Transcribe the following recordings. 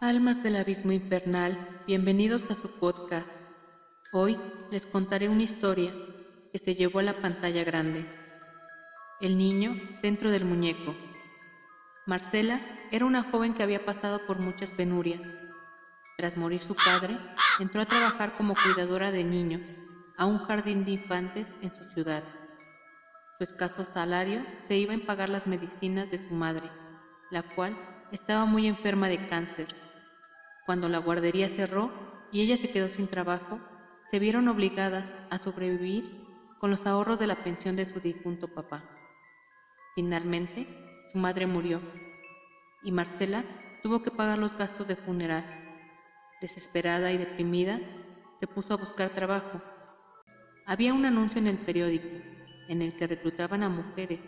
Almas del abismo infernal, bienvenidos a su podcast. Hoy les contaré una historia que se llevó a la pantalla grande. El niño dentro del muñeco. Marcela era una joven que había pasado por muchas penurias. Tras morir su padre, entró a trabajar como cuidadora de niños a un jardín de infantes en su ciudad. Su escaso salario se iba en pagar las medicinas de su madre, la cual estaba muy enferma de cáncer. Cuando la guardería cerró y ella se quedó sin trabajo, se vieron obligadas a sobrevivir con los ahorros de la pensión de su difunto papá. Finalmente, su madre murió y Marcela tuvo que pagar los gastos de funeral. Desesperada y deprimida, se puso a buscar trabajo. Había un anuncio en el periódico en el que reclutaban a mujeres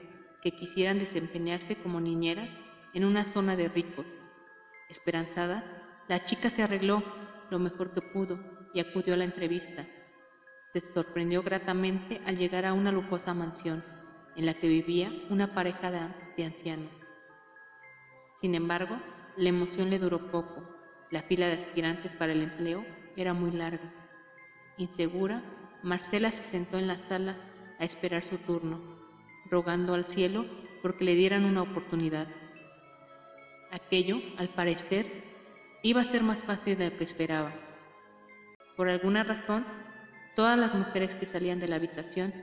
que quisieran desempeñarse como niñeras en una zona de ricos. Esperanzada, la chica se arregló lo mejor que pudo y acudió a la entrevista. Se sorprendió gratamente al llegar a una lujosa mansión en la que vivía una pareja de ancianos. Sin embargo, la emoción le duró poco. La fila de aspirantes para el empleo era muy larga. Insegura, Marcela se sentó en la sala a esperar su turno, rogando al cielo porque le dieran una oportunidad. Aquello, al parecer, iba a ser más fácil de lo que esperaba. Por alguna razón, todas las mujeres que salían de la habitación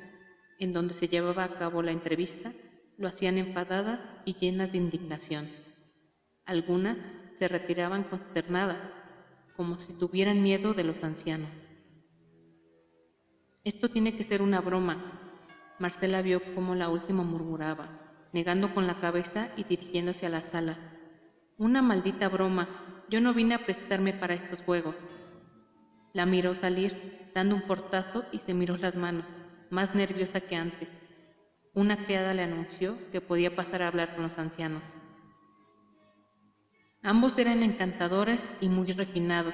en donde se llevaba a cabo la entrevista lo hacían enfadadas y llenas de indignación. Algunas se retiraban consternadas, como si tuvieran miedo de los ancianos. Esto tiene que ser una broma. Marcela vio cómo la última murmuraba, negando con la cabeza y dirigiéndose a la sala. Una maldita broma. Yo no vine a prestarme para estos juegos. La miró salir, dando un portazo y se miró las manos, más nerviosa que antes. Una criada le anunció que podía pasar a hablar con los ancianos. Ambos eran encantadores y muy refinados.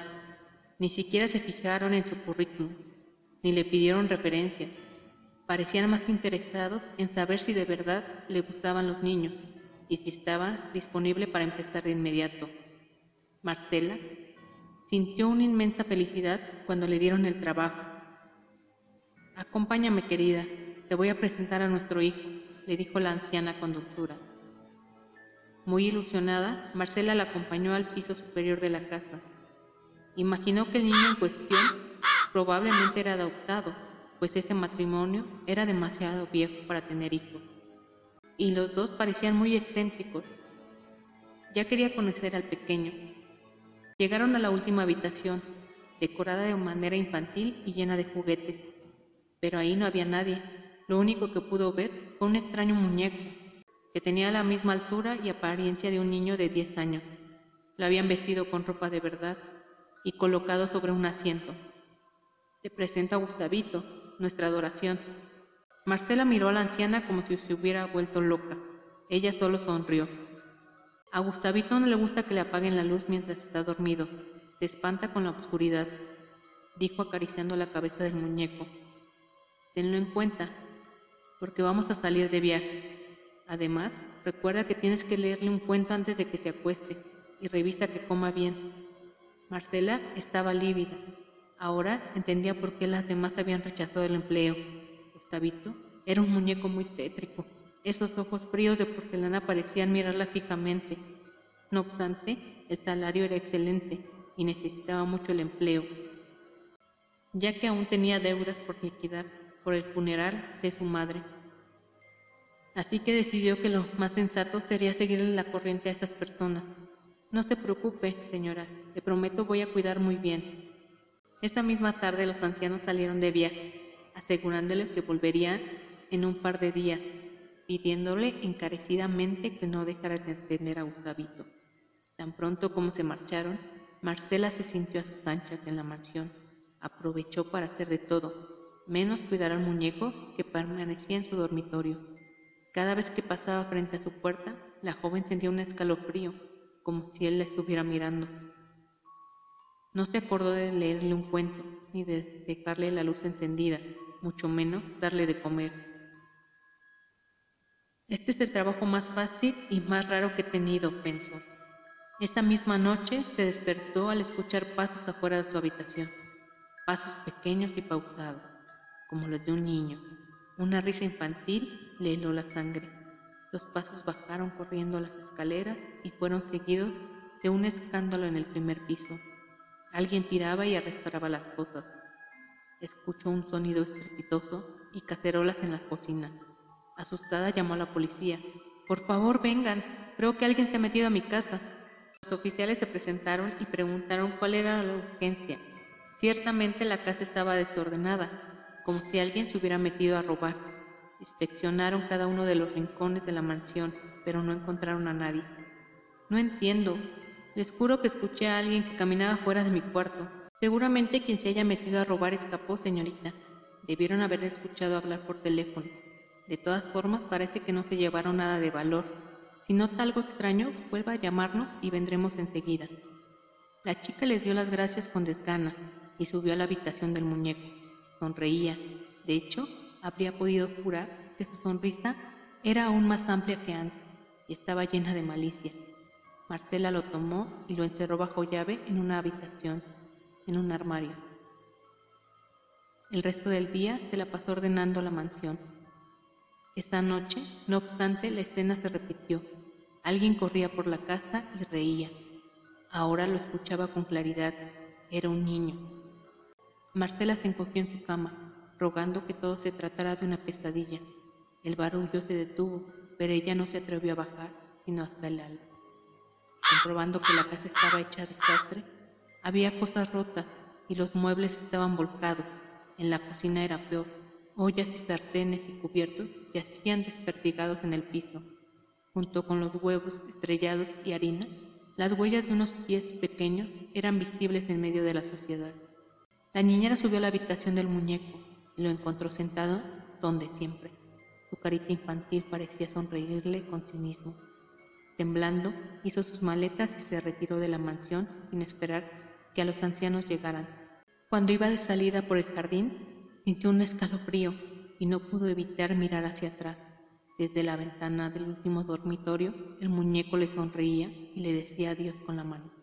Ni siquiera se fijaron en su currículum, ni le pidieron referencias. Parecían más interesados en saber si de verdad le gustaban los niños y si estaba disponible para empezar de inmediato. Marcela sintió una inmensa felicidad cuando le dieron el trabajo. Acompáñame, querida, te voy a presentar a nuestro hijo, le dijo la anciana con dulzura. Muy ilusionada, Marcela la acompañó al piso superior de la casa. Imaginó que el niño en cuestión probablemente era adoptado, pues ese matrimonio era demasiado viejo para tener hijos. Y los dos parecían muy excéntricos. Ya quería conocer al pequeño. Llegaron a la última habitación, decorada de manera infantil y llena de juguetes. Pero ahí no había nadie. Lo único que pudo ver fue un extraño muñeco que tenía la misma altura y apariencia de un niño de 10 años. Lo habían vestido con ropa de verdad y colocado sobre un asiento. Te presento a Gustavito, nuestra adoración. Marcela miró a la anciana como si se hubiera vuelto loca. Ella solo sonrió. A Gustavito no le gusta que le apaguen la luz mientras está dormido. Se espanta con la oscuridad, dijo acariciando la cabeza del muñeco. Tenlo en cuenta, porque vamos a salir de viaje. Además, recuerda que tienes que leerle un cuento antes de que se acueste y revisa que coma bien. Marcela estaba lívida. Ahora entendía por qué las demás habían rechazado el empleo. Gustavito era un muñeco muy tétrico. Esos ojos fríos de porcelana parecían mirarla fijamente. No obstante, el salario era excelente y necesitaba mucho el empleo, ya que aún tenía deudas por liquidar por el funeral de su madre. Así que decidió que lo más sensato sería seguirle la corriente a esas personas. No se preocupe, señora, le prometo voy a cuidar muy bien. Esa misma tarde los ancianos salieron de viaje, asegurándole que volverían en un par de días, pidiéndole encarecidamente que no dejara de atender a Gustavito. Tan pronto como se marcharon, Marcela se sintió a sus anchas en la mansión. Aprovechó para hacer de todo, menos cuidar al muñeco que permanecía en su dormitorio. Cada vez que pasaba frente a su puerta, la joven sentía un escalofrío, como si él la estuviera mirando. No se acordó de leerle un cuento, ni de dejarle la luz encendida, mucho menos darle de comer. Este es el trabajo más fácil y más raro que he tenido, pensó. Esa misma noche se despertó al escuchar pasos afuera de su habitación, pasos pequeños y pausados, como los de un niño. Una risa infantil le heló la sangre. Los pasos bajaron corriendo las escaleras y fueron seguidos de un escándalo en el primer piso. Alguien tiraba y arrastraba las cosas. Escuchó un sonido estrepitoso y cacerolas en la cocina. Asustada llamó a la policía. Por favor, vengan. Creo que alguien se ha metido a mi casa. Los oficiales se presentaron y preguntaron cuál era la urgencia. Ciertamente la casa estaba desordenada, como si alguien se hubiera metido a robar. Inspeccionaron cada uno de los rincones de la mansión, pero no encontraron a nadie. No entiendo. Les juro que escuché a alguien que caminaba fuera de mi cuarto. Seguramente quien se haya metido a robar escapó, señorita. Debieron haber escuchado hablar por teléfono. De todas formas, parece que no se llevaron nada de valor, si nota algo extraño, vuelva a llamarnos y vendremos enseguida. La chica les dio las gracias con desgana y subió a la habitación del muñeco. Sonreía. De hecho, habría podido jurar que su sonrisa era aún más amplia que antes y estaba llena de malicia. Marcela lo tomó y lo encerró bajo llave en una habitación, en un armario. El resto del día se la pasó ordenando la mansión. Esa noche, no obstante, la escena se repitió. Alguien corría por la casa y reía. Ahora lo escuchaba con claridad. Era un niño. Marcela se encogió en su cama, rogando que todo se tratara de una pesadilla. El barullo se detuvo, pero ella no se atrevió a bajar, sino hasta el alba. Comprobando que la casa estaba hecha desastre, había cosas rotas y los muebles estaban volcados. En la cocina era peor. Ollas y sartenes y cubiertos yacían desperdigados en el piso junto con los huevos estrellados y harina, las huellas de unos pies pequeños eran visibles en medio de la suciedad. La niñera subió a la habitación del muñeco y lo encontró sentado donde siempre. Su carita infantil parecía sonreírle con cinismo. Temblando, hizo sus maletas y se retiró de la mansión sin esperar que a los ancianos llegaran. Cuando iba de salida por el jardín, sintió un escalofrío y no pudo evitar mirar hacia atrás. Desde la ventana del último dormitorio, el muñeco le sonreía y le decía adiós con la mano.